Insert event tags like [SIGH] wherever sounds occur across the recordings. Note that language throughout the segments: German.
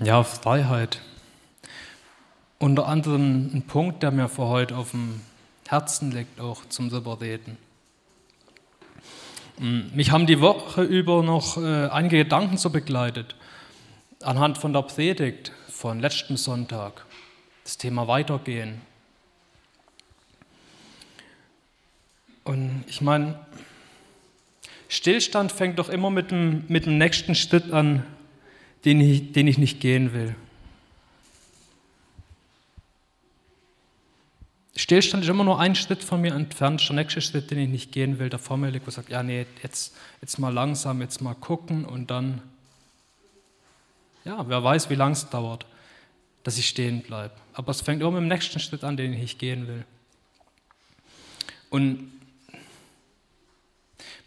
Ja, Freiheit. Unter anderem ein Punkt, der mir für heute auf dem Herzen liegt, auch zum Reden. Mich haben die Woche über noch äh, einige Gedanken so begleitet, anhand von der Predigt von letzten Sonntag, das Thema Weitergehen. Und ich meine, Stillstand fängt doch immer mit dem, mit dem nächsten Schritt an, den ich, den ich nicht gehen will. Stillstand ist immer nur ein Schritt von mir entfernt, der nächste Schritt, den ich nicht gehen will, der vor mir liegt, ich sage, ja, nee, jetzt, jetzt mal langsam, jetzt mal gucken und dann, ja, wer weiß, wie lange es dauert, dass ich stehen bleibe. Aber es fängt immer mit dem nächsten Schritt an, den ich nicht gehen will. Und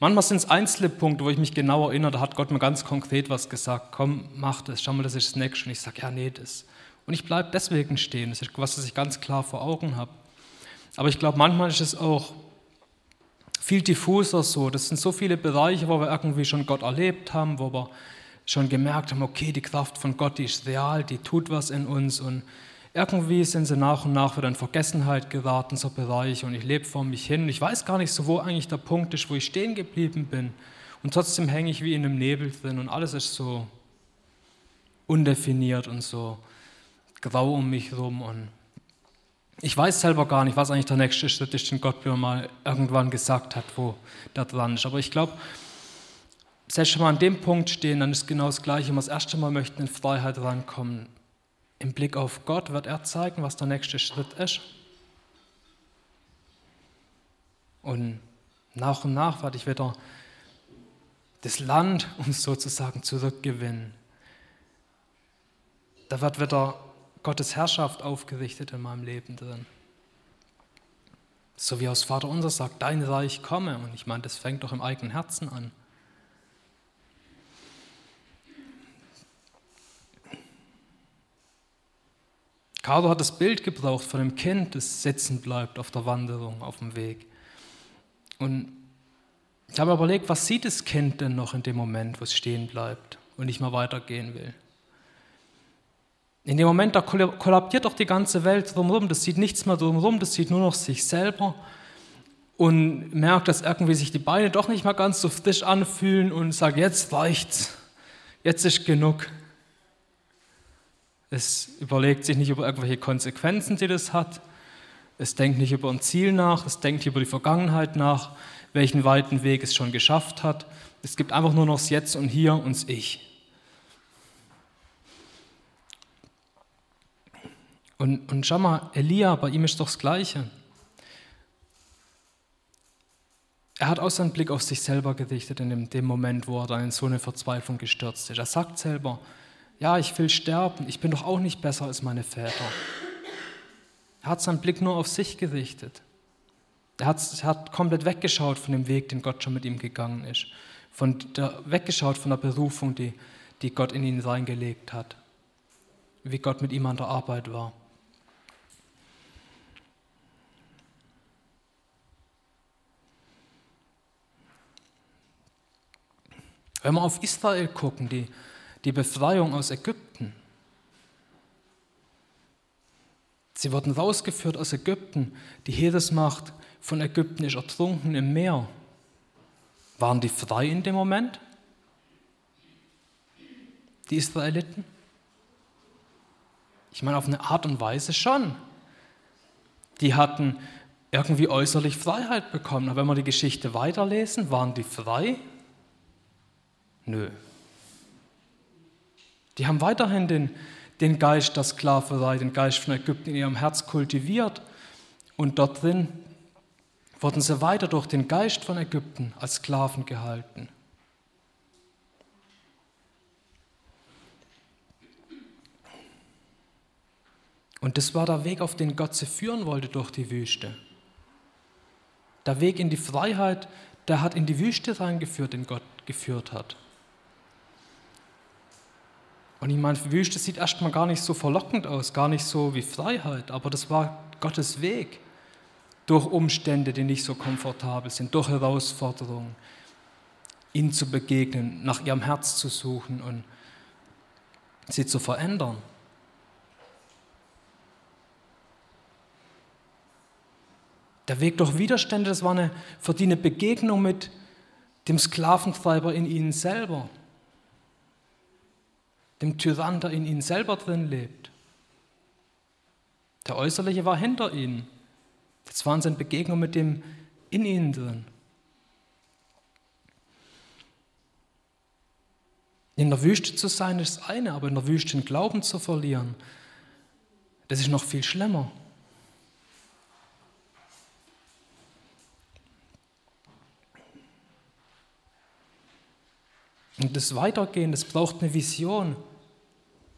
Manchmal sind es einzelne Punkte, wo ich mich genau erinnere, da hat Gott mir ganz konkret was gesagt. Komm, mach das, schau mal, das ist das Nächste. Und ich sage, ja, nee, das. Und ich bleibe deswegen stehen. Das ist was, was ich ganz klar vor Augen habe. Aber ich glaube, manchmal ist es auch viel diffuser so. Das sind so viele Bereiche, wo wir irgendwie schon Gott erlebt haben, wo wir schon gemerkt haben, okay, die Kraft von Gott, die ist real, die tut was in uns und irgendwie sind sie nach und nach wieder in Vergessenheit geraten, so Bereiche, und ich lebe vor mich hin. Und ich weiß gar nicht so, wo eigentlich der Punkt ist, wo ich stehen geblieben bin. Und trotzdem hänge ich wie in einem Nebel drin und alles ist so undefiniert und so grau um mich rum. Und ich weiß selber gar nicht, was eigentlich der nächste Schritt ist, den Gott mir mal irgendwann gesagt hat, wo der dran ist. Aber ich glaube, selbst wenn wir an dem Punkt stehen, dann ist genau das Gleiche. Wenn wir das erste Mal möchten in Freiheit rankommen, im Blick auf Gott wird er zeigen, was der nächste Schritt ist. Und nach und nach werde ich wieder das Land, um es sozusagen zurückgewinnen. Da wird wieder Gottes Herrschaft aufgerichtet in meinem Leben drin. So wie aus Vater unser sagt, dein Reich komme. Und ich meine, das fängt doch im eigenen Herzen an. Carlo hat das Bild gebraucht von einem Kind, das sitzen bleibt auf der Wanderung, auf dem Weg. Und ich habe überlegt, was sieht das Kind denn noch in dem Moment, wo es stehen bleibt und nicht mehr weitergehen will? In dem Moment, da kollabiert doch die ganze Welt drumherum, das sieht nichts mehr drumherum, das sieht nur noch sich selber und merkt, dass irgendwie sich die Beine doch nicht mehr ganz so frisch anfühlen und sagt, jetzt reicht's, jetzt ist genug. Es überlegt sich nicht über irgendwelche Konsequenzen, die das hat. Es denkt nicht über ein Ziel nach. Es denkt über die Vergangenheit nach, welchen weiten Weg es schon geschafft hat. Es gibt einfach nur noch das Jetzt und Hier und das Ich. Und, und schau mal, Elia, bei ihm ist doch das Gleiche. Er hat auch seinen Blick auf sich selber gerichtet in dem, dem Moment, wo er da in so eine Verzweiflung gestürzt ist. Er sagt selber, ja, ich will sterben, ich bin doch auch nicht besser als meine Väter. Er hat seinen Blick nur auf sich gerichtet. Er hat, er hat komplett weggeschaut von dem Weg, den Gott schon mit ihm gegangen ist. Von der, weggeschaut von der Berufung, die, die Gott in ihn reingelegt hat. Wie Gott mit ihm an der Arbeit war. Wenn wir auf Israel gucken, die, die Befreiung aus Ägypten. Sie wurden rausgeführt aus Ägypten. Die Heeresmacht von Ägypten ist ertrunken im Meer. Waren die frei in dem Moment? Die Israeliten? Ich meine, auf eine Art und Weise schon. Die hatten irgendwie äußerlich Freiheit bekommen. Aber wenn wir die Geschichte weiterlesen, waren die frei? Nö. Die haben weiterhin den, den Geist der Sklaverei, den Geist von Ägypten in ihrem Herz kultiviert. Und dort drin wurden sie weiter durch den Geist von Ägypten als Sklaven gehalten. Und das war der Weg, auf den Gott sie führen wollte durch die Wüste. Der Weg in die Freiheit, der hat in die Wüste reingeführt, den Gott geführt hat. Und ich meine, Wüste sieht erstmal gar nicht so verlockend aus, gar nicht so wie Freiheit, aber das war Gottes Weg. Durch Umstände, die nicht so komfortabel sind, durch Herausforderungen, ihnen zu begegnen, nach ihrem Herz zu suchen und sie zu verändern. Der Weg durch Widerstände, das war eine, für die eine Begegnung mit dem Sklaventreiber in ihnen selber, dem Tyrann, der in ihnen selber drin lebt. Der Äußerliche war hinter ihnen. Jetzt waren sie in Begegnung mit dem in ihnen drin. In der Wüste zu sein ist das eine, aber in der Wüste den Glauben zu verlieren, das ist noch viel schlimmer. Und das Weitergehen, das braucht eine Vision,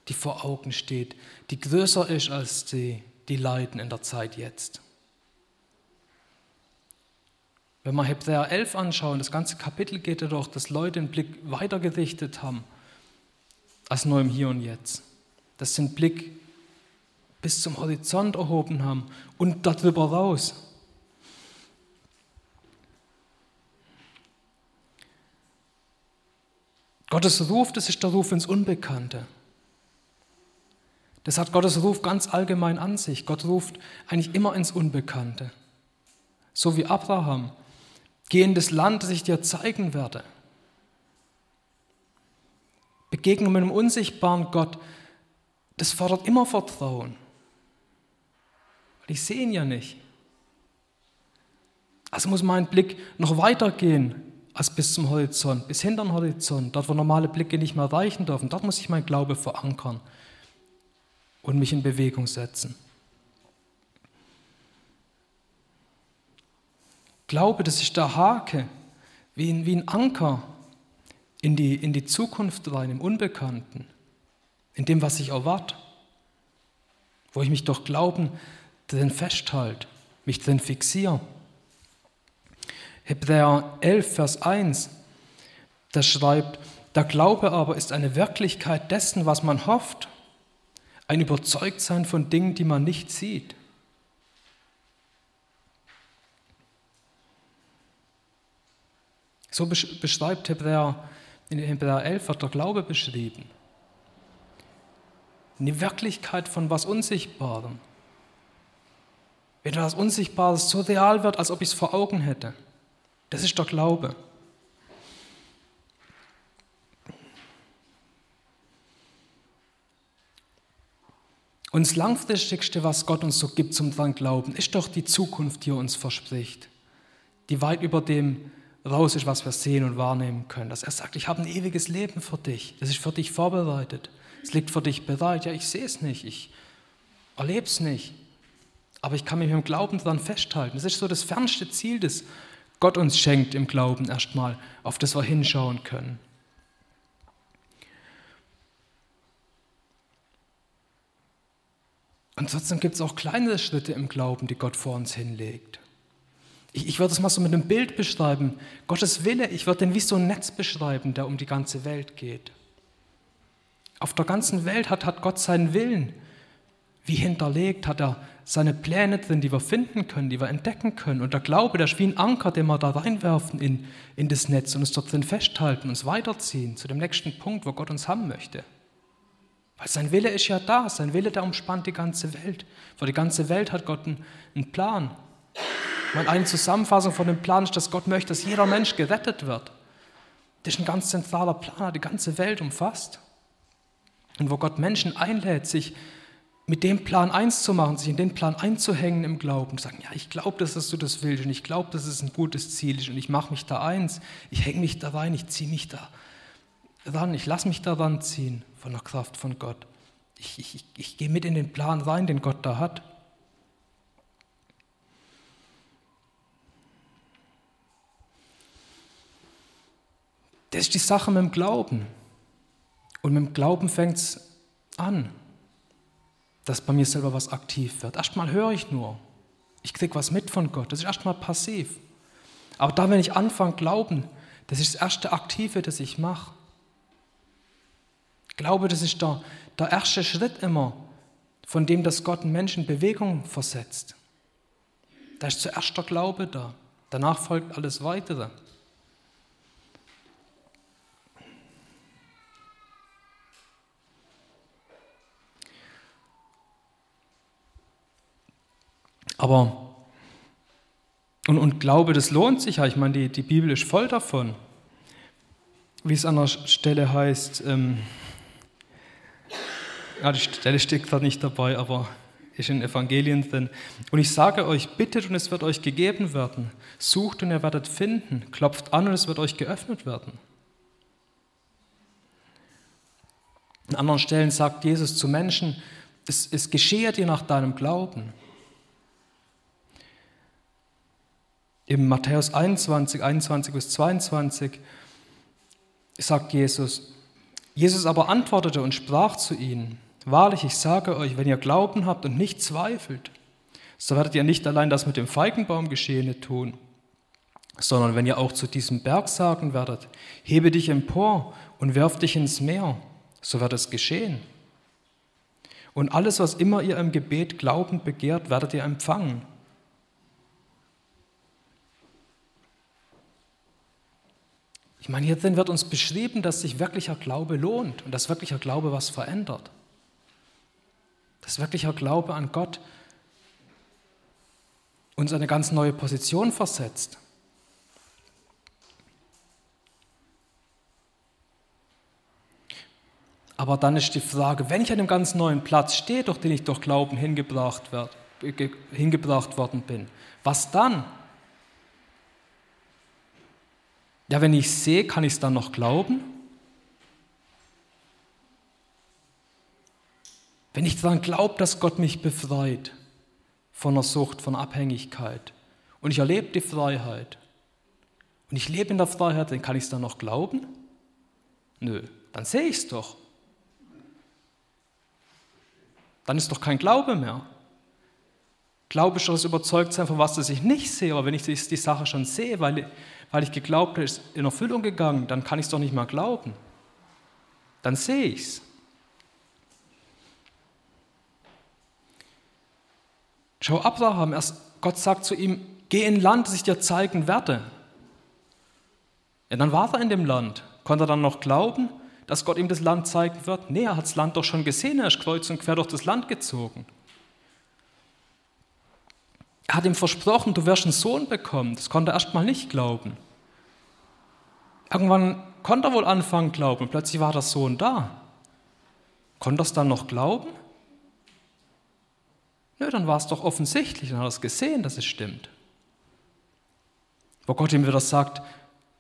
die vor Augen steht, die größer ist als die, die Leiden in der Zeit jetzt. Wenn wir Hebräer 11 anschauen, das ganze Kapitel geht ja doch, dass Leute den Blick weitergerichtet haben als nur im Hier und Jetzt. Dass sie den Blick bis zum Horizont erhoben haben und darüber raus. Gottes Ruf, das ist der Ruf ins Unbekannte. Das hat Gottes Ruf ganz allgemein an sich. Gott ruft eigentlich immer ins Unbekannte. So wie Abraham. Geh in das Land, das ich dir zeigen werde. Begegnung mit einem unsichtbaren Gott, das fordert immer Vertrauen. Weil ich sehe ihn ja nicht. Also muss mein Blick noch weitergehen als bis zum Horizont, bis hinter den Horizont, dort wo normale Blicke nicht mehr reichen dürfen. Dort muss ich mein Glaube verankern und mich in Bewegung setzen. Glaube, das ist der Hake, wie ein, wie ein Anker in die, in die Zukunft rein, im Unbekannten, in dem, was ich erwarte, wo ich mich durch Glauben drin festhalte, mich drin fixiere. Hebräer 11, Vers 1, da schreibt, der Glaube aber ist eine Wirklichkeit dessen, was man hofft, ein Überzeugtsein von Dingen, die man nicht sieht. So beschreibt Hebräer, in Hebräer 11 wird der Glaube beschrieben. Eine Wirklichkeit von was Unsichtbarem. Wenn etwas Unsichtbares so real wird, als ob ich es vor Augen hätte. Das ist der Glaube. Und das Langfristigste, was Gott uns so gibt zum dran Glauben, ist doch die Zukunft, die er uns verspricht, die weit über dem raus ist, was wir sehen und wahrnehmen können. Dass er sagt, ich habe ein ewiges Leben für dich. Das ist für dich vorbereitet. Es liegt für dich bereit. Ja, ich sehe es nicht. Ich erlebe es nicht. Aber ich kann mich im Glauben daran festhalten. Das ist so das fernste Ziel, das Gott uns schenkt im Glauben erstmal, auf das wir hinschauen können. Und trotzdem gibt es auch kleinere Schritte im Glauben, die Gott vor uns hinlegt. Ich, ich würde es mal so mit einem Bild beschreiben. Gottes Wille, ich würde den wie so ein Netz beschreiben, der um die ganze Welt geht. Auf der ganzen Welt hat, hat Gott seinen Willen wie hinterlegt, hat er seine Pläne drin, die wir finden können, die wir entdecken können. Und der Glaube, der ist wie ein Anker, den wir da reinwerfen in, in das Netz und uns dort drin festhalten, uns weiterziehen zu dem nächsten Punkt, wo Gott uns haben möchte. Weil sein Wille ist ja da, sein Wille, der umspannt die ganze Welt. Für die ganze Welt hat Gott einen, einen Plan. Und eine Zusammenfassung von dem Plan ist, dass Gott möchte, dass jeder Mensch gerettet wird. Das ist ein ganz zentraler Plan, der die ganze Welt umfasst. Und wo Gott Menschen einlädt, sich mit dem Plan eins zu machen, sich in den Plan einzuhängen im Glauben, sagen, ja, ich glaube, dass du das willst und ich glaube, dass es ein gutes Ziel ist und ich mache mich da eins, ich hänge mich da rein, ich ziehe mich da ran, ich lasse mich da ranziehen von der Kraft von Gott. Ich, ich, ich gehe mit in den Plan rein, den Gott da hat. Das ist die Sache mit dem Glauben. Und mit dem Glauben fängt es an, dass bei mir selber was aktiv wird. Erstmal höre ich nur. Ich kriege was mit von Gott. Das ist erstmal passiv. Aber dann, wenn ich anfange, glauben, das ist das erste Aktive, das ich mache. Glaube, das ist der, der erste Schritt immer, von dem, dass Gott einen Menschen Bewegung versetzt. Da ist zuerst der Glaube da. Danach folgt alles Weitere. Aber, und, und Glaube, das lohnt sich ja. Ich meine, die, die Bibel ist voll davon. Wie es an der Stelle heißt, ähm, ja, die Stelle steht gerade nicht dabei, aber ist in Evangelien drin. Und ich sage euch, bittet und es wird euch gegeben werden. Sucht und ihr werdet finden. Klopft an und es wird euch geöffnet werden. An anderen Stellen sagt Jesus zu Menschen, es, es geschehe dir nach deinem Glauben. Im Matthäus 21, 21 bis 22 sagt Jesus, Jesus aber antwortete und sprach zu ihnen, Wahrlich, ich sage euch, wenn ihr Glauben habt und nicht zweifelt, so werdet ihr nicht allein das mit dem Feigenbaum geschehene tun, sondern wenn ihr auch zu diesem Berg sagen werdet, hebe dich empor und werf dich ins Meer, so wird es geschehen. Und alles, was immer ihr im Gebet glaubend begehrt, werdet ihr empfangen. Ich meine, hier drin wird uns beschrieben, dass sich wirklicher Glaube lohnt und dass wirklicher Glaube was verändert. Dass wirklicher Glaube an Gott uns eine ganz neue Position versetzt. Aber dann ist die Frage, wenn ich an einem ganz neuen Platz stehe, durch den ich durch Glauben hingebracht, werd, hingebracht worden bin, was dann? Ja, wenn ich sehe, kann ich es dann noch glauben? Wenn ich daran glaube, dass Gott mich befreit von der Sucht, von Abhängigkeit und ich erlebe die Freiheit und ich lebe in der Freiheit, dann kann ich es dann noch glauben? Nö, dann sehe ich es doch. Dann ist doch kein Glaube mehr. Glaube ist doch das Überzeugtsein von was, ich nicht sehe, aber wenn ich die Sache schon sehe, weil, weil ich geglaubt habe, ist in Erfüllung gegangen, dann kann ich es doch nicht mehr glauben. Dann sehe ich es. Schau, Abraham, erst Gott sagt zu ihm, geh in Land, das ich dir zeigen werde. Ja, dann war er in dem Land. Konnte er dann noch glauben, dass Gott ihm das Land zeigen wird? Nee, er hat das Land doch schon gesehen, er ist kreuz und quer durch das Land gezogen. Er hat ihm versprochen, du wirst einen Sohn bekommen. Das konnte er erst mal nicht glauben. Irgendwann konnte er wohl anfangen glauben plötzlich war der Sohn da. Konnte er es dann noch glauben? Nö, dann war es doch offensichtlich, dann hat er es gesehen, dass es stimmt. Wo Gott ihm wieder sagt,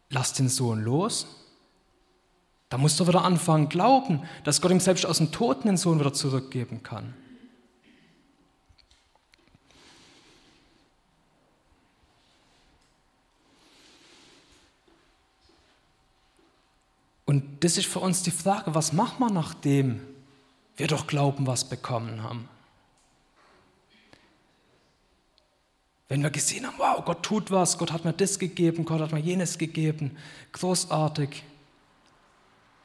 lass den Sohn los, da musst du wieder anfangen glauben, dass Gott ihm selbst aus dem Toten den Sohn wieder zurückgeben kann. Und das ist für uns die Frage, was machen wir, nachdem wir doch Glauben was bekommen haben? Wenn wir gesehen haben, wow, Gott tut was, Gott hat mir das gegeben, Gott hat mir jenes gegeben, großartig.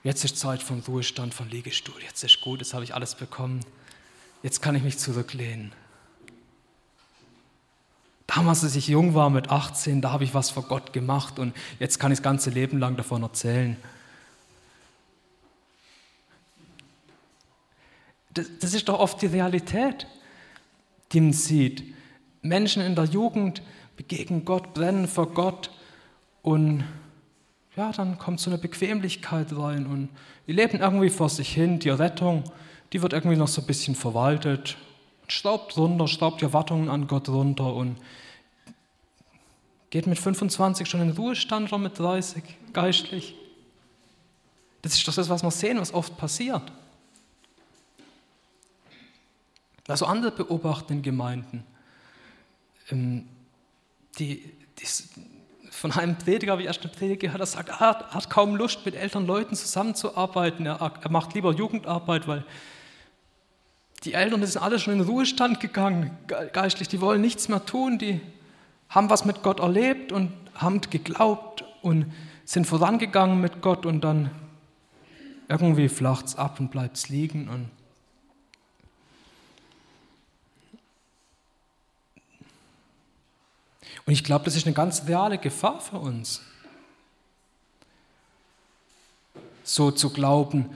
Jetzt ist Zeit von Ruhestand, von Liegestuhl. Jetzt ist gut, jetzt habe ich alles bekommen. Jetzt kann ich mich zurücklehnen. Damals, als ich jung war mit 18, da habe ich was vor Gott gemacht und jetzt kann ich das ganze Leben lang davon erzählen. Das, das ist doch oft die Realität, die man sieht. Menschen in der Jugend begegnen Gott, brennen vor Gott und ja, dann kommt so eine Bequemlichkeit rein und die leben irgendwie vor sich hin. Die Rettung, die wird irgendwie noch so ein bisschen verwaltet. Staubt runter, staubt die Erwartungen an Gott runter und geht mit 25 schon in Ruhestand oder mit 30 geistlich. Das ist doch das, was wir sehen, was oft passiert. Also andere beobachten in Gemeinden. Ähm, die, die, von einem Prediger, wie erst eine Predigt gehört, der sagt, er hat, hat, kaum Lust, mit älteren Leuten zusammenzuarbeiten. Er, er, macht lieber Jugendarbeit, weil die Eltern die sind alle schon in den Ruhestand gegangen, geistlich. Die wollen nichts mehr tun. Die haben was mit Gott erlebt und haben geglaubt und sind vorangegangen mit Gott und dann irgendwie flacht es ab und bleibt es liegen. Und Und ich glaube, das ist eine ganz reale Gefahr für uns. So zu glauben,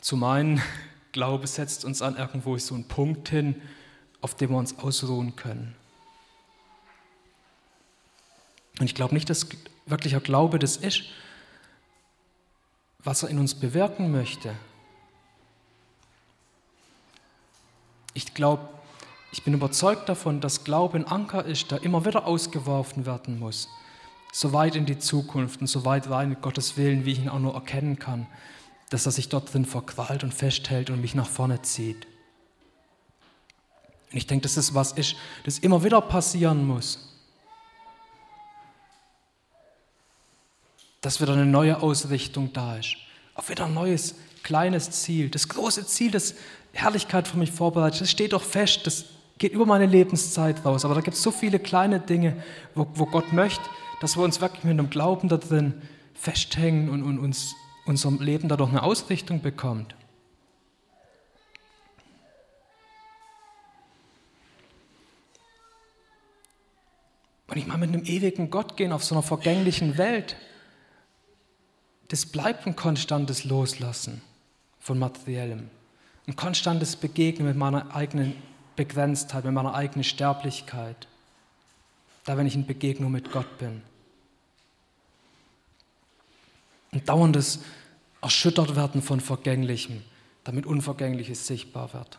zu meinen, [LAUGHS] Glaube setzt uns an irgendwo so einen Punkt hin auf dem wir uns ausruhen können. Und ich glaube nicht, dass wirklicher Glaube das ist, was er in uns bewirken möchte. Ich glaube, ich bin überzeugt davon, dass Glaube ein Anker ist, der immer wieder ausgeworfen werden muss. So weit in die Zukunft und so weit rein mit Gottes Willen, wie ich ihn auch nur erkennen kann, dass er sich dort drin verqualt und festhält und mich nach vorne zieht. Und ich denke, das was ist, das immer wieder passieren muss. dass wieder eine neue Ausrichtung da ist. Auf wieder ein neues, kleines Ziel. Das große Ziel, das Herrlichkeit für mich vorbereitet, das steht doch fest, das geht über meine Lebenszeit raus. Aber da gibt es so viele kleine Dinge, wo, wo, Gott möchte, dass wir uns wirklich mit einem Glauben da drin festhängen und, und uns unserem Leben dadurch eine Ausrichtung bekommt. Und ich meine, mit einem ewigen Gott gehen auf so einer vergänglichen Welt, das bleibt ein konstantes Loslassen von Materiellem. Ein konstantes Begegnen mit meiner eigenen Begrenztheit, mit meiner eigenen Sterblichkeit. Da, wenn ich in Begegnung mit Gott bin. Ein dauerndes erschüttert werden von Vergänglichem, damit Unvergängliches sichtbar wird.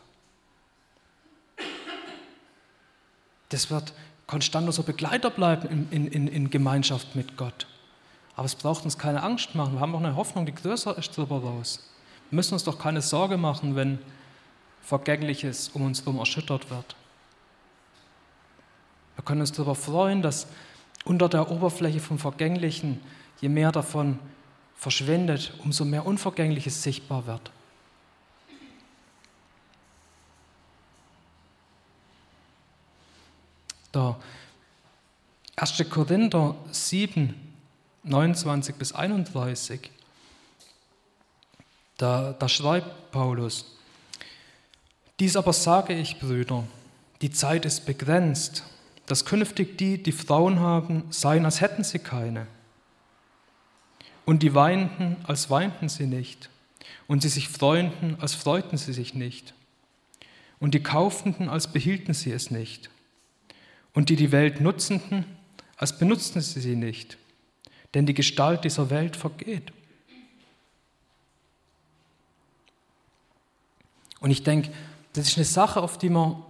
Das wird konstant unser Begleiter bleiben in, in, in Gemeinschaft mit Gott. Aber es braucht uns keine Angst machen. Wir haben auch eine Hoffnung, die größer ist darüber raus. Wir müssen uns doch keine Sorge machen, wenn Vergängliches um uns herum erschüttert wird. Wir können uns darüber freuen, dass unter der Oberfläche vom Vergänglichen, je mehr davon verschwindet, umso mehr Unvergängliches sichtbar wird. Der 1. Korinther 7, 29 bis 31, da, da schreibt Paulus, dies aber sage ich, Brüder, die Zeit ist begrenzt, dass künftig die, die Frauen haben, seien, als hätten sie keine. Und die weinten, als weinten sie nicht. Und sie sich freunden, als freuten sie sich nicht. Und die Kaufenden, als behielten sie es nicht. Und die die Welt nutzenden, als benutzten sie sie nicht denn die Gestalt dieser Welt vergeht. Und ich denke, das ist eine Sache, auf die man,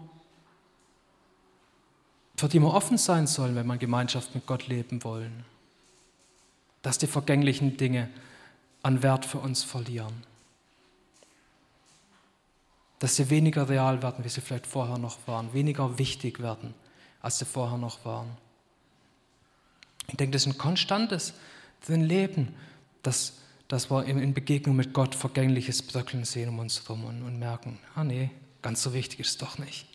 für die wir offen sein sollen, wenn wir Gemeinschaft mit Gott leben wollen. Dass die vergänglichen Dinge an Wert für uns verlieren. Dass sie weniger real werden, wie sie vielleicht vorher noch waren, weniger wichtig werden, als sie vorher noch waren. Ich denke, das ist ein konstantes drin Leben, dass, dass wir in Begegnung mit Gott vergängliches Bröckeln sehen um uns herum und, und merken, ah nee, ganz so wichtig ist es doch nicht.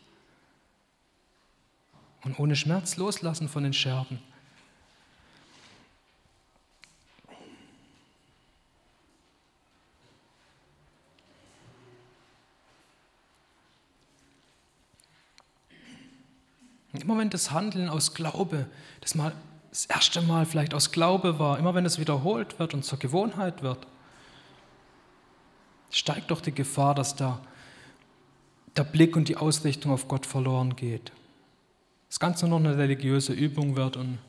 Und ohne Schmerz loslassen von den Scherben. Immer wenn das Handeln aus Glaube, das mal das erste Mal vielleicht aus Glaube war, immer wenn es wiederholt wird und zur Gewohnheit wird, steigt doch die Gefahr, dass da der Blick und die Ausrichtung auf Gott verloren geht. Das Ganze nur noch eine religiöse Übung wird und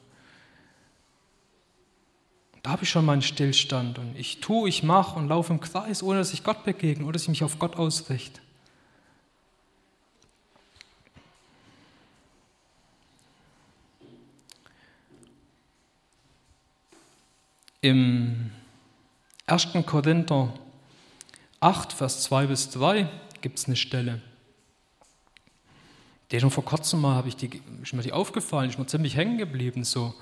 da habe ich schon meinen Stillstand und ich tue, ich mache und laufe im Kreis, ohne dass ich Gott begegne, ohne dass ich mich auf Gott ausrichte. Im 1. Korinther 8, Vers 2 bis 3 gibt es eine Stelle. Die schon vor kurzem mal habe ich die, ist mir die aufgefallen, ist mir ziemlich hängen geblieben. So.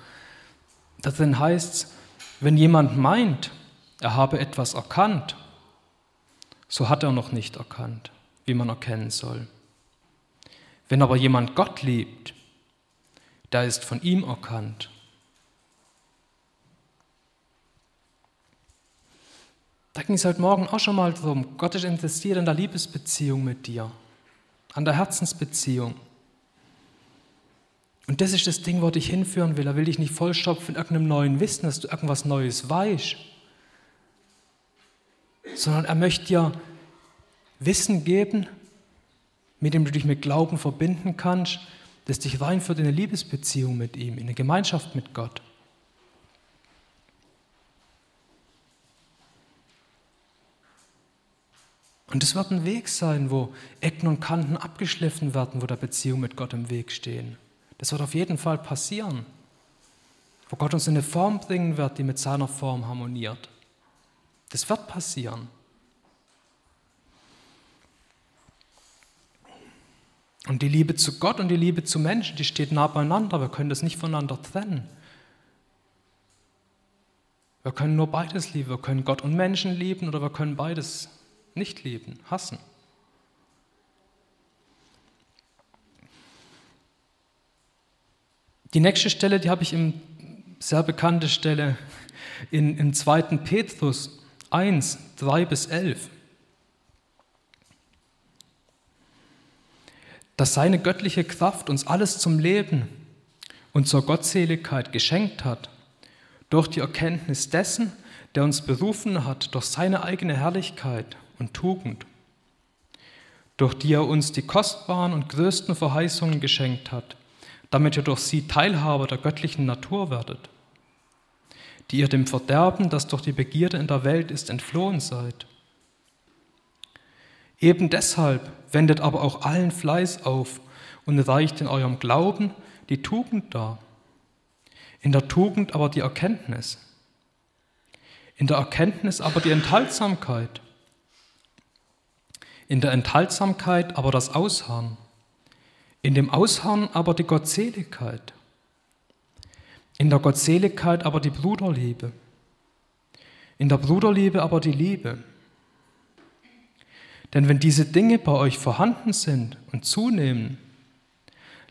Da drin heißt wenn jemand meint, er habe etwas erkannt, so hat er noch nicht erkannt, wie man erkennen soll. Wenn aber jemand Gott liebt, der ist von ihm erkannt. Da ging es heute Morgen auch schon mal drum. Gott ist interessiert an der Liebesbeziehung mit dir, an der Herzensbeziehung. Und das ist das Ding, wo dich hinführen will. Er will dich nicht vollstopfen in irgendeinem neuen Wissen, dass du irgendwas Neues weißt, sondern er möchte dir Wissen geben, mit dem du dich mit Glauben verbinden kannst, das dich reinführt in eine Liebesbeziehung mit ihm, in eine Gemeinschaft mit Gott. Und es wird ein Weg sein, wo Ecken und Kanten abgeschliffen werden, wo der Beziehung mit Gott im Weg stehen. Das wird auf jeden Fall passieren. Wo Gott uns in eine Form bringen wird, die mit seiner Form harmoniert. Das wird passieren. Und die Liebe zu Gott und die Liebe zu Menschen, die steht nah beieinander. Wir können das nicht voneinander trennen. Wir können nur beides lieben. Wir können Gott und Menschen lieben oder wir können beides nicht lieben, hassen. Die nächste Stelle, die habe ich im sehr bekannte Stelle in, im 2. Petrus 1, 3 bis 11. Dass seine göttliche Kraft uns alles zum Leben und zur Gottseligkeit geschenkt hat, durch die Erkenntnis dessen, der uns berufen hat, durch seine eigene Herrlichkeit und Tugend, durch die er uns die kostbaren und größten Verheißungen geschenkt hat, damit ihr durch sie Teilhaber der göttlichen Natur werdet, die ihr dem Verderben, das durch die Begierde in der Welt ist, entflohen seid. Eben deshalb wendet aber auch allen Fleiß auf und reicht in eurem Glauben die Tugend dar, in der Tugend aber die Erkenntnis, in der Erkenntnis aber die Enthaltsamkeit, in der Enthaltsamkeit aber das Ausharren, in dem Ausharren aber die Gottseligkeit, in der Gottseligkeit aber die Bruderliebe, in der Bruderliebe aber die Liebe. Denn wenn diese Dinge bei euch vorhanden sind und zunehmen,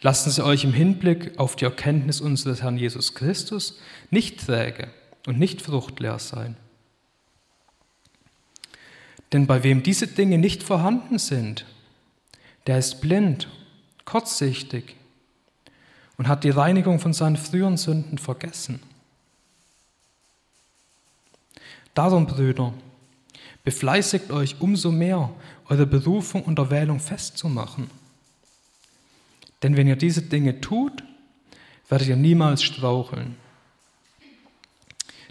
lassen sie euch im Hinblick auf die Erkenntnis unseres Herrn Jesus Christus nicht träge und nicht fruchtleer sein. Denn bei wem diese Dinge nicht vorhanden sind, der ist blind, kurzsichtig und hat die Reinigung von seinen früheren Sünden vergessen. Darum, Brüder, befleißigt euch umso mehr, eure Berufung und Erwählung festzumachen. Denn wenn ihr diese Dinge tut, werdet ihr niemals straucheln.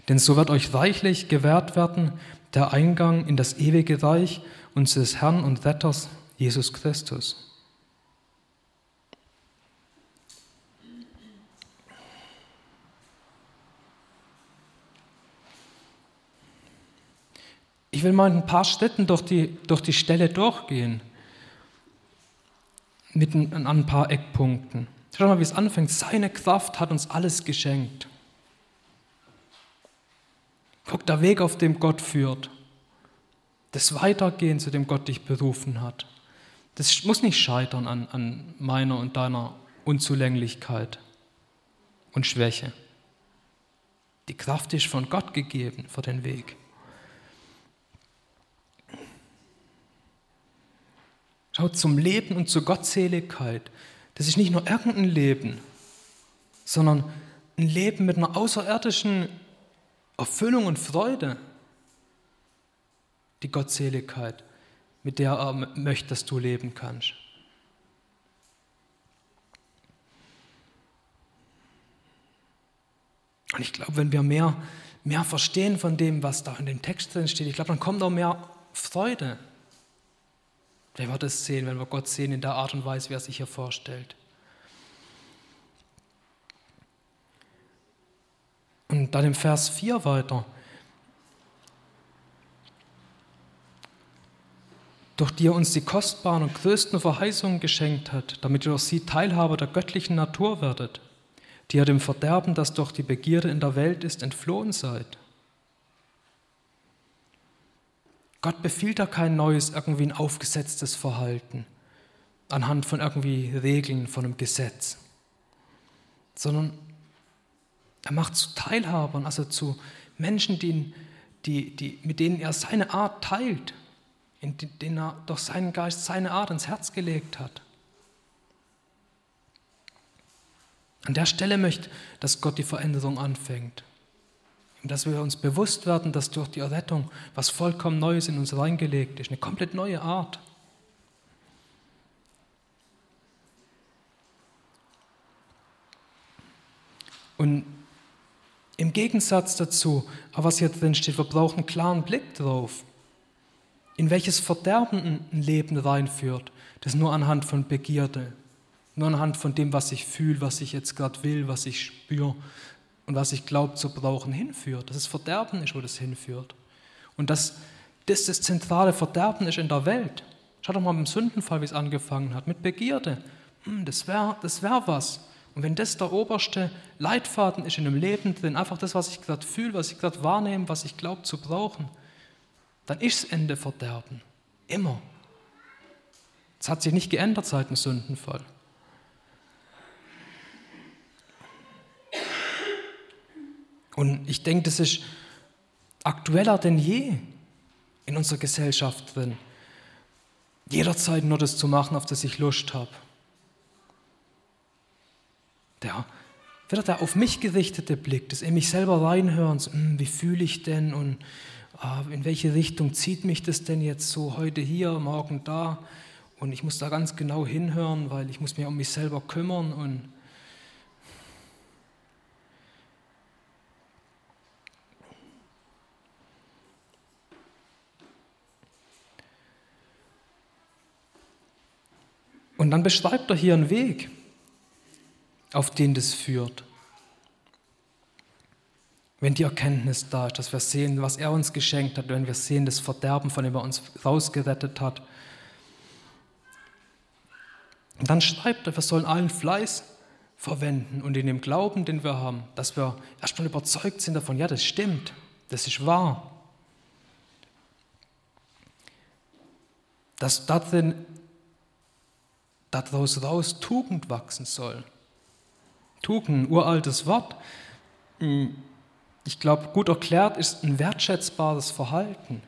Denn so wird euch reichlich gewährt werden der Eingang in das ewige Reich unseres Herrn und Retters Jesus Christus. Ich will mal ein paar Schritten durch die, durch die Stelle durchgehen, mit ein, an ein paar Eckpunkten. Schau mal, wie es anfängt. Seine Kraft hat uns alles geschenkt. Guck, der Weg, auf dem Gott führt. Das Weitergehen, zu dem Gott dich berufen hat. Das muss nicht scheitern an, an meiner und deiner Unzulänglichkeit und Schwäche. Die Kraft ist von Gott gegeben für den Weg. Schau zum Leben und zur Gottseligkeit. Das ist nicht nur irgendein Leben, sondern ein Leben mit einer außerirdischen Erfüllung und Freude, die Gottseligkeit, mit der er möchte, dass du leben kannst. Und ich glaube, wenn wir mehr, mehr verstehen von dem, was da in dem Text drin steht, ich glaube, dann kommt auch mehr Freude. Wenn wir das sehen, wenn wir Gott sehen in der Art und Weise, wie er sich hier vorstellt. Und dann im Vers 4 weiter. durch die er uns die kostbaren und größten Verheißungen geschenkt hat, damit ihr durch sie Teilhaber der göttlichen Natur werdet, die ihr dem Verderben, das durch die Begierde in der Welt ist, entflohen seid. Gott befiehlt da kein neues, irgendwie ein aufgesetztes Verhalten anhand von irgendwie Regeln, von einem Gesetz, sondern er macht zu Teilhabern, also zu Menschen, die, die, die, mit denen er seine Art teilt, in denen er durch seinen Geist seine Art ins Herz gelegt hat. An der Stelle möchte, dass Gott die Veränderung anfängt. Dass wir uns bewusst werden, dass durch die Errettung was vollkommen Neues in uns reingelegt ist, eine komplett neue Art. Und im Gegensatz dazu, aber was hier drin steht, wir brauchen einen klaren Blick drauf, in welches Verderben ein Leben reinführt, das nur anhand von Begierde, nur anhand von dem, was ich fühle, was ich jetzt gerade will, was ich spüre und was ich glaube zu brauchen, hinführt. Dass es Verderben ist, wo das hinführt. Und dass das das zentrale Verderben ist in der Welt. Schau doch mal dem Sündenfall, wie es angefangen hat, mit Begierde. Hm, das wäre das wär was. Und wenn das der oberste Leitfaden ist in einem Leben drin, einfach das, was ich gerade fühle, was ich gerade wahrnehme, was ich glaube zu brauchen, dann ist das Ende Verderben. Immer. Es hat sich nicht geändert seit dem Sündenfall. Und ich denke, das ist aktueller denn je in unserer Gesellschaft drin. Jederzeit nur das zu machen, auf das ich Lust habe. Der, wieder der auf mich gerichtete Blick, das in mich selber reinhören, so, hm, wie fühle ich denn und ah, in welche Richtung zieht mich das denn jetzt so heute hier, morgen da. Und ich muss da ganz genau hinhören, weil ich muss mich um mich selber kümmern und Und dann beschreibt er hier einen Weg, auf den das führt. Wenn die Erkenntnis da ist, dass wir sehen, was er uns geschenkt hat, wenn wir sehen das Verderben, von dem er uns rausgerettet hat. Und dann schreibt er, wir sollen allen Fleiß verwenden und in dem Glauben, den wir haben, dass wir erstmal überzeugt sind davon, ja, das stimmt, das ist wahr. Dass darin daraus raus Tugend wachsen soll. Tugend, uraltes Wort. Hm, ich glaube, gut erklärt ist ein wertschätzbares Verhalten.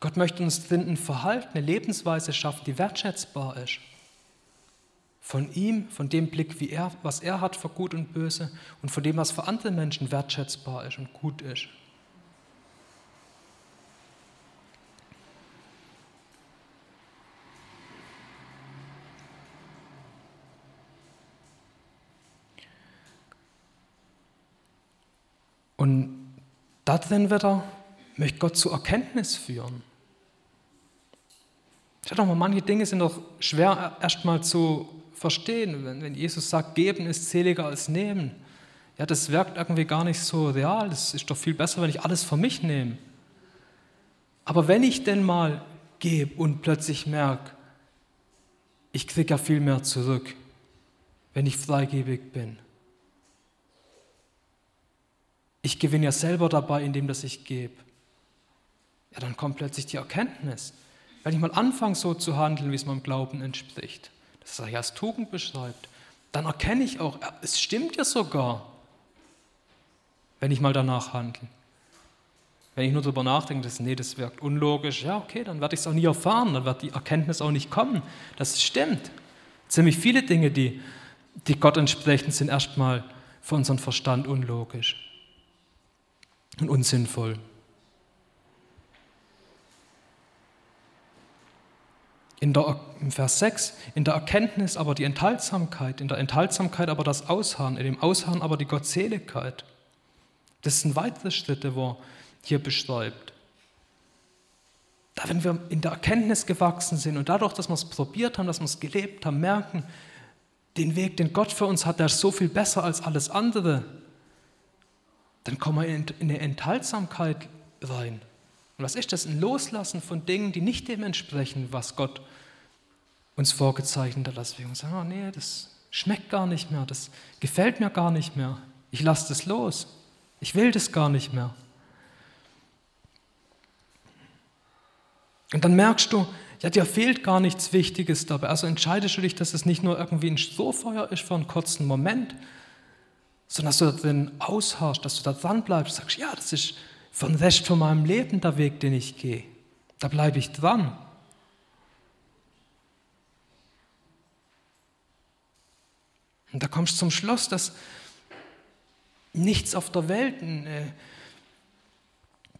Gott möchte uns ein Verhalten, eine Lebensweise schaffen, die wertschätzbar ist. Von ihm, von dem Blick, wie er, was er hat für Gut und Böse und von dem, was für andere Menschen wertschätzbar ist und gut ist. Und darin wieder möchte Gott zur Erkenntnis führen. Ich doch mal, manche Dinge sind doch schwer erstmal zu verstehen. Wenn, wenn Jesus sagt, geben ist seliger als nehmen, ja, das wirkt irgendwie gar nicht so real. Das ist doch viel besser, wenn ich alles für mich nehme. Aber wenn ich denn mal gebe und plötzlich merke, ich kriege ja viel mehr zurück, wenn ich freigebig bin, ich gewinne ja selber dabei, indem dass ich gebe. Ja, dann kommt plötzlich die Erkenntnis. Wenn ich mal anfange, so zu handeln, wie es meinem Glauben entspricht, das er ja als Tugend beschreibt, dann erkenne ich auch, es stimmt ja sogar, wenn ich mal danach handle. Wenn ich nur darüber nachdenke, dass, nee, das wirkt unlogisch, ja, okay, dann werde ich es auch nie erfahren, dann wird die Erkenntnis auch nicht kommen. Das stimmt. Ziemlich viele Dinge, die, die Gott entsprechen, sind erstmal für unseren Verstand unlogisch und unsinnvoll. In der, Im Vers 6, in der Erkenntnis aber die Enthaltsamkeit, in der Enthaltsamkeit aber das Ausharren, in dem Ausharren aber die Gottseligkeit. Das sind weitere Schritte, wo er hier beschreibt. Da, wenn wir in der Erkenntnis gewachsen sind und dadurch, dass wir es probiert haben, dass wir es gelebt haben, merken, den Weg, den Gott für uns hat, der ist so viel besser als alles andere, dann kommen wir in eine Enthaltsamkeit rein. Und was ist das? Ein Loslassen von Dingen, die nicht dem entsprechen, was Gott uns vorgezeichnet hat, dass wir uns sagen, oh nee, das schmeckt gar nicht mehr, das gefällt mir gar nicht mehr. Ich lasse das los. Ich will das gar nicht mehr. Und dann merkst du, ja, dir fehlt gar nichts Wichtiges dabei. Also entscheidest du dich, dass es nicht nur irgendwie ein Strohfeuer ist für einen kurzen Moment, sondern dass du darin ausharrst, dass du da dran bleibst, sagst, ja, das ist für den Rest von meinem Leben der Weg, den ich gehe. Da bleibe ich dran. Und da kommst du zum Schluss, dass nichts auf der Welt äh,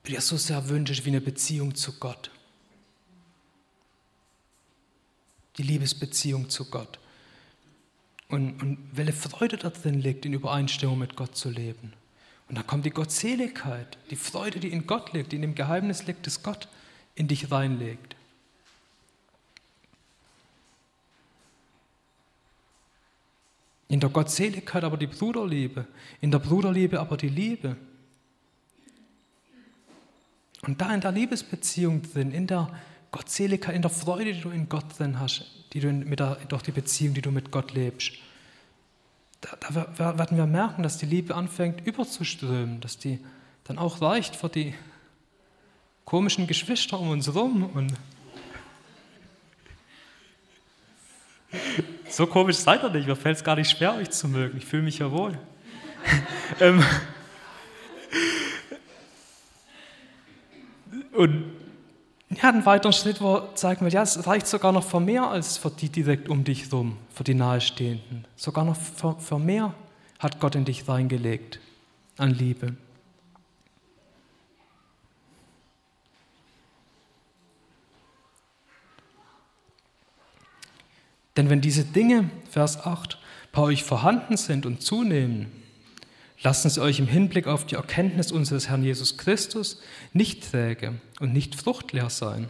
dir so sehr wünscht wie eine Beziehung zu Gott. Die Liebesbeziehung zu Gott. Und, und welche Freude da drin liegt, in Übereinstimmung mit Gott zu leben. Und dann kommt die Gottseligkeit, die Freude, die in Gott liegt, die in dem Geheimnis liegt, das Gott in dich reinlegt. In der Gottseligkeit aber die Bruderliebe, in der Bruderliebe aber die Liebe. Und da in der Liebesbeziehung drin, in der Gottseligkeit, in der Freude, die du in Gott drin hast, die du mit der, durch die Beziehung, die du mit Gott lebst, da, da werden wir merken, dass die Liebe anfängt überzuströmen, dass die dann auch reicht für die komischen Geschwister um uns rum und So komisch seid ihr nicht, mir fällt es gar nicht schwer, euch zu mögen. Ich fühle mich ja wohl. [LAUGHS] ähm, und ja, einen weiteren Schritt, wo zeigen wir, ja, es reicht sogar noch für mehr als für die direkt um dich rum, für die Nahestehenden. Sogar noch für, für mehr hat Gott in dich reingelegt an Liebe. Denn wenn diese Dinge, Vers 8, bei euch vorhanden sind und zunehmen, lassen sie euch im Hinblick auf die Erkenntnis unseres Herrn Jesus Christus nicht träge und nicht fruchtleer sein.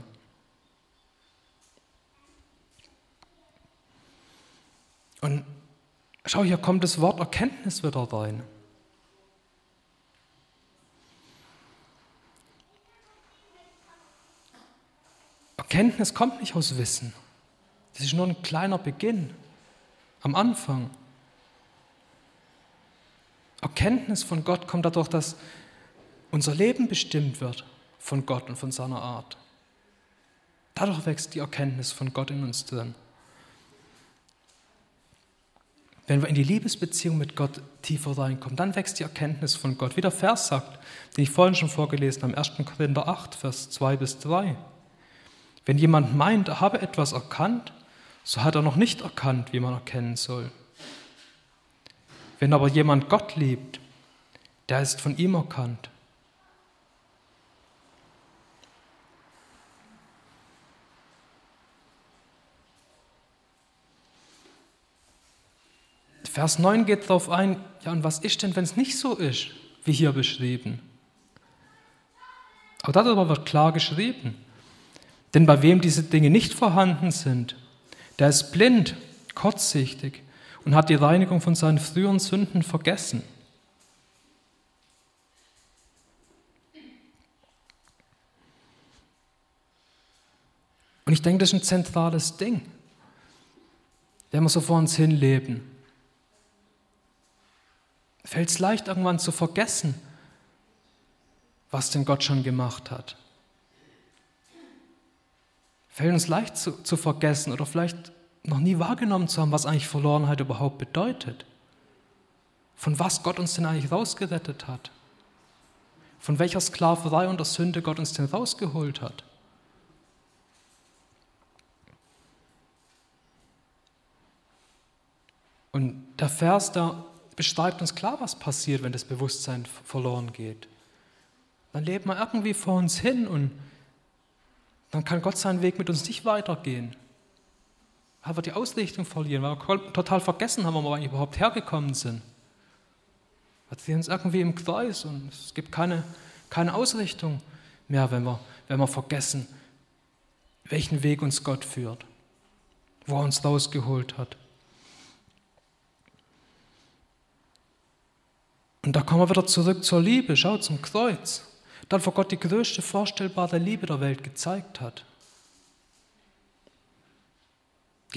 Und schau, hier kommt das Wort Erkenntnis wieder rein. Erkenntnis kommt nicht aus Wissen. Das ist nur ein kleiner Beginn am Anfang. Erkenntnis von Gott kommt dadurch, dass unser Leben bestimmt wird von Gott und von seiner Art. Dadurch wächst die Erkenntnis von Gott in uns drin. Wenn wir in die Liebesbeziehung mit Gott tiefer reinkommen, dann wächst die Erkenntnis von Gott. Wie der Vers sagt, den ich vorhin schon vorgelesen habe, 1. Korinther 8, Vers 2 bis 3. Wenn jemand meint, er habe etwas erkannt, so hat er noch nicht erkannt, wie man erkennen soll. Wenn aber jemand Gott liebt, der ist von ihm erkannt. Vers 9 geht darauf ein, ja und was ist denn, wenn es nicht so ist, wie hier beschrieben? Auch darüber wird klar geschrieben. Denn bei wem diese Dinge nicht vorhanden sind, der ist blind, kurzsichtig und hat die Reinigung von seinen früheren Sünden vergessen. Und ich denke, das ist ein zentrales Ding, wenn wir so vor uns hin leben. Fällt es leicht, irgendwann zu vergessen, was denn Gott schon gemacht hat fällt uns leicht zu, zu vergessen oder vielleicht noch nie wahrgenommen zu haben, was eigentlich Verlorenheit überhaupt bedeutet. Von was Gott uns denn eigentlich rausgerettet hat. Von welcher Sklaverei und der Sünde Gott uns denn rausgeholt hat. Und der Vers, da beschreibt uns klar, was passiert, wenn das Bewusstsein verloren geht. Dann lebt man irgendwie vor uns hin und dann kann Gott seinen Weg mit uns nicht weitergehen. Wir die Ausrichtung verlieren, weil wir total vergessen haben, wo wir überhaupt hergekommen sind. Wir sehen uns irgendwie im Kreis und es gibt keine, keine Ausrichtung mehr, wenn wir, wenn wir vergessen, welchen Weg uns Gott führt, wo er uns rausgeholt hat. Und da kommen wir wieder zurück zur Liebe, schau zum Kreuz dann vor Gott die größte vorstellbare Liebe der Welt gezeigt hat.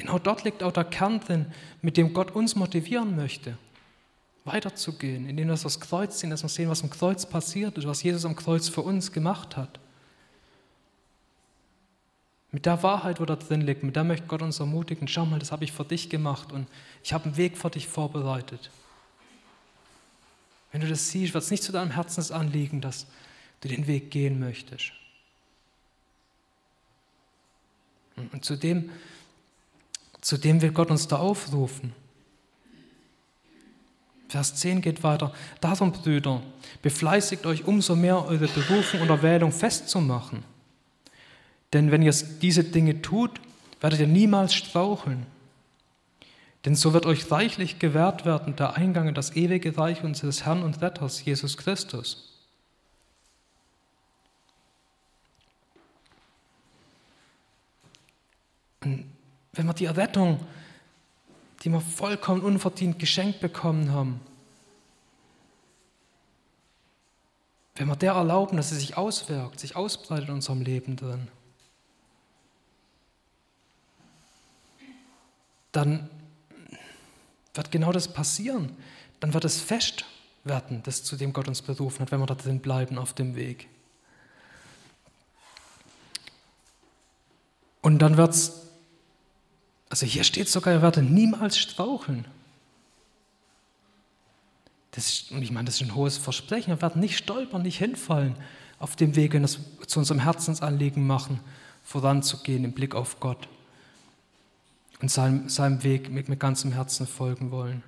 Genau dort liegt auch der Kern drin, mit dem Gott uns motivieren möchte, weiterzugehen, indem wir das Kreuz sehen, dass wir sehen, was am Kreuz passiert ist, was Jesus am Kreuz für uns gemacht hat. Mit der Wahrheit, wo da drin liegt, mit der möchte Gott uns ermutigen, schau mal, das habe ich für dich gemacht und ich habe einen Weg für dich vorbereitet. Wenn du das siehst, wird es nicht zu deinem Herzensanliegen, dass du den Weg gehen möchtest. Und zu dem, zu dem will Gott uns da aufrufen. Vers 10 geht weiter. Darum, Brüder, befleißigt euch umso mehr, eure Berufung und Erwählung festzumachen. Denn wenn ihr diese Dinge tut, werdet ihr niemals straucheln. Denn so wird euch reichlich gewährt werden der Eingang in das ewige Reich unseres Herrn und Retters, Jesus Christus. Und wenn wir die Errettung, die wir vollkommen unverdient geschenkt bekommen haben, wenn wir der erlauben, dass sie sich auswirkt, sich ausbreitet in unserem Leben drin, dann wird genau das passieren. Dann wird es fest werden, das zu dem Gott uns berufen hat, wenn wir da drin bleiben auf dem Weg. Und dann wird es, also hier steht sogar, ihr werdet niemals straucheln. Das ist, und ich meine, das ist ein hohes Versprechen. Wir werden nicht stolpern, nicht hinfallen auf dem Weg, wenn wir zu unserem Herzensanliegen machen, voranzugehen im Blick auf Gott und seinem, seinem Weg mit, mit ganzem Herzen folgen wollen.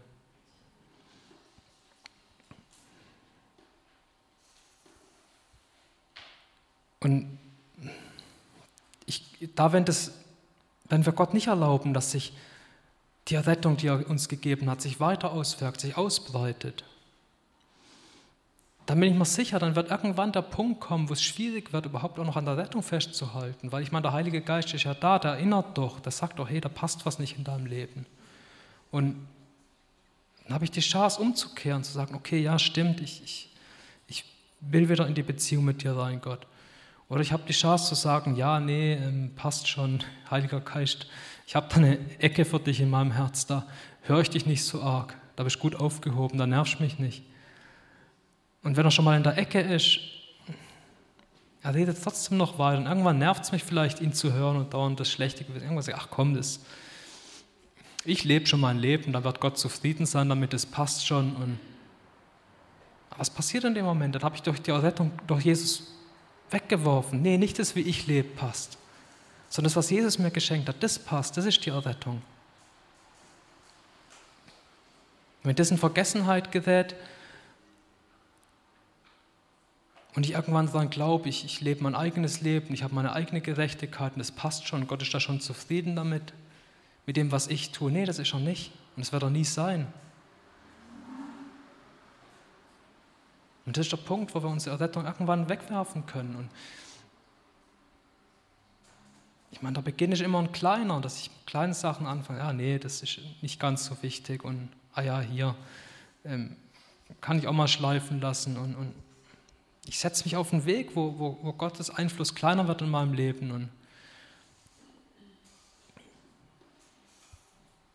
Und ich, da, wenn, das, wenn wir Gott nicht erlauben, dass sich die Errettung, die er uns gegeben hat, sich weiter auswirkt, sich ausbreitet, dann bin ich mir sicher, dann wird irgendwann der Punkt kommen, wo es schwierig wird, überhaupt auch noch an der Rettung festzuhalten. Weil ich meine, der Heilige Geist ist ja da, der erinnert doch, der sagt doch, hey, da passt was nicht in deinem Leben. Und dann habe ich die Chance umzukehren, zu sagen, okay, ja, stimmt, ich, ich, ich will wieder in die Beziehung mit dir rein, Gott. Oder ich habe die Chance zu sagen, ja, nee, ähm, passt schon, [LAUGHS] Heiliger Geist, ich habe da eine Ecke für dich in meinem Herz, da höre ich dich nicht so arg, da bist du gut aufgehoben, da nervst mich nicht. Und wenn er schon mal in der Ecke ist, er redet trotzdem noch weiter. Und irgendwann nervt es mich vielleicht, ihn zu hören und dauernd das Schlechte. Irgendwann sagt, ach komm, das, ich lebe schon mein Leben, dann wird Gott zufrieden sein damit, es passt schon. Und was passiert in dem Moment? Dann habe ich durch die Errettung, durch Jesus weggeworfen. Nee, nicht das, wie ich lebe, passt. Sondern das, was Jesus mir geschenkt hat, das passt, das ist die Errettung. Wenn das in Vergessenheit gerät, und ich irgendwann dann glaube, ich, ich lebe mein eigenes Leben, ich habe meine eigene Gerechtigkeit und das passt schon, Gott ist da schon zufrieden damit, mit dem, was ich tue. Nee, das ist er nicht und das wird er nie sein. Und das ist der Punkt, wo wir unsere Errettung irgendwann wegwerfen können. Und ich meine, der Beginn ist immer ein kleiner, dass ich mit kleinen Sachen anfange. Ja, nee, das ist nicht ganz so wichtig. Und, ah ja, hier ähm, kann ich auch mal schleifen lassen. Und, und ich setze mich auf einen Weg, wo, wo, wo Gottes Einfluss kleiner wird in meinem Leben. Und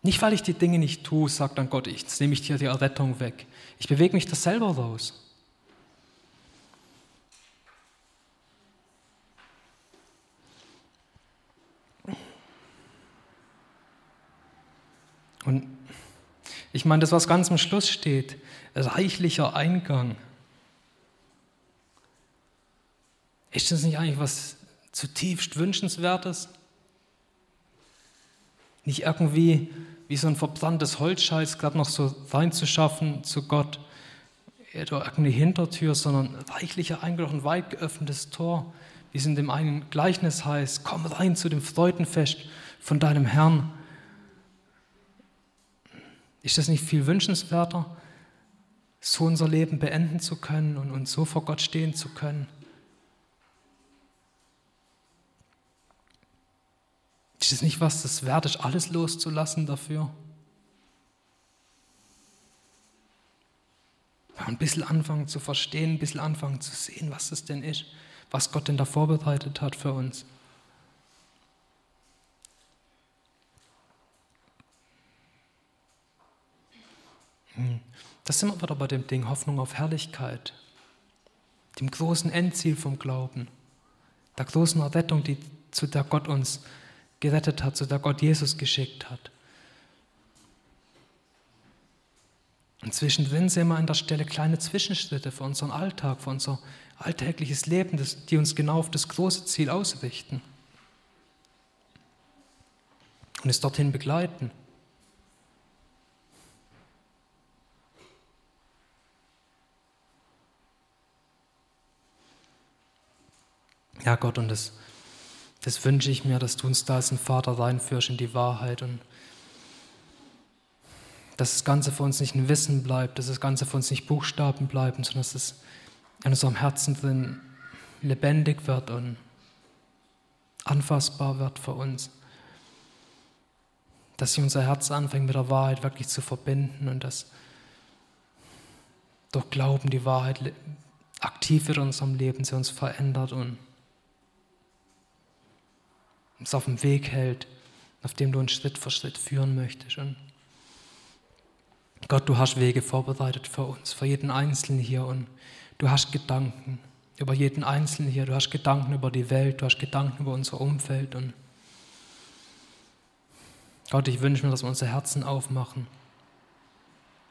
nicht, weil ich die Dinge nicht tue, sagt dann Gott, jetzt nehme ich dir die Errettung weg. Ich bewege mich da selber raus. Und ich meine, das, was ganz am Schluss steht, reichlicher Eingang. Ist das nicht eigentlich was zutiefst Wünschenswertes? Nicht irgendwie wie so ein verbranntes Holzscheiß gerade noch so reinzuschaffen zu Gott oder irgendeine Hintertür, sondern reichlicher Eingang, ein weit geöffnetes Tor, wie es in dem einen Gleichnis heißt, komm rein zu dem Freudenfest von deinem Herrn. Ist das nicht viel wünschenswerter, so unser Leben beenden zu können und, und so vor Gott stehen zu können? Ist es nicht was, das wert ist, alles loszulassen dafür? Ein bisschen anfangen zu verstehen, ein bisschen anfangen zu sehen, was es denn ist, was Gott denn da vorbereitet hat für uns. Das sind wir wieder bei dem Ding Hoffnung auf Herrlichkeit, dem großen Endziel vom Glauben, der großen Errettung, die, zu der Gott uns gerettet hat, zu der Gott Jesus geschickt hat. Und zwischendrin sehen wir an der Stelle kleine Zwischenschritte für unseren Alltag, für unser alltägliches Leben, die uns genau auf das große Ziel ausrichten und es dorthin begleiten. Ja, Gott, und das das wünsche ich mir, dass du uns da als ein Vater reinführst in die Wahrheit und dass das Ganze für uns nicht ein Wissen bleibt, dass das Ganze für uns nicht Buchstaben bleiben, sondern dass es in unserem Herzen drin lebendig wird und anfassbar wird für uns. Dass sich unser Herz anfängt mit der Wahrheit wirklich zu verbinden und dass durch Glauben die Wahrheit aktiv wird in unserem Leben, sie uns verändert und uns auf dem Weg hält, auf dem du uns Schritt für Schritt führen möchtest. Und Gott, du hast Wege vorbereitet für uns, für jeden Einzelnen hier und du hast Gedanken über jeden Einzelnen hier, du hast Gedanken über die Welt, du hast Gedanken über unser Umfeld und Gott, ich wünsche mir, dass wir unser Herzen aufmachen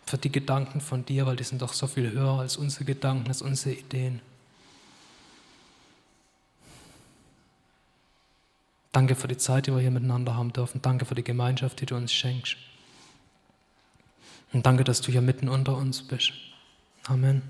für die Gedanken von dir, weil die sind doch so viel höher als unsere Gedanken, als unsere Ideen. Danke für die Zeit, die wir hier miteinander haben dürfen. Danke für die Gemeinschaft, die du uns schenkst. Und danke, dass du hier mitten unter uns bist. Amen.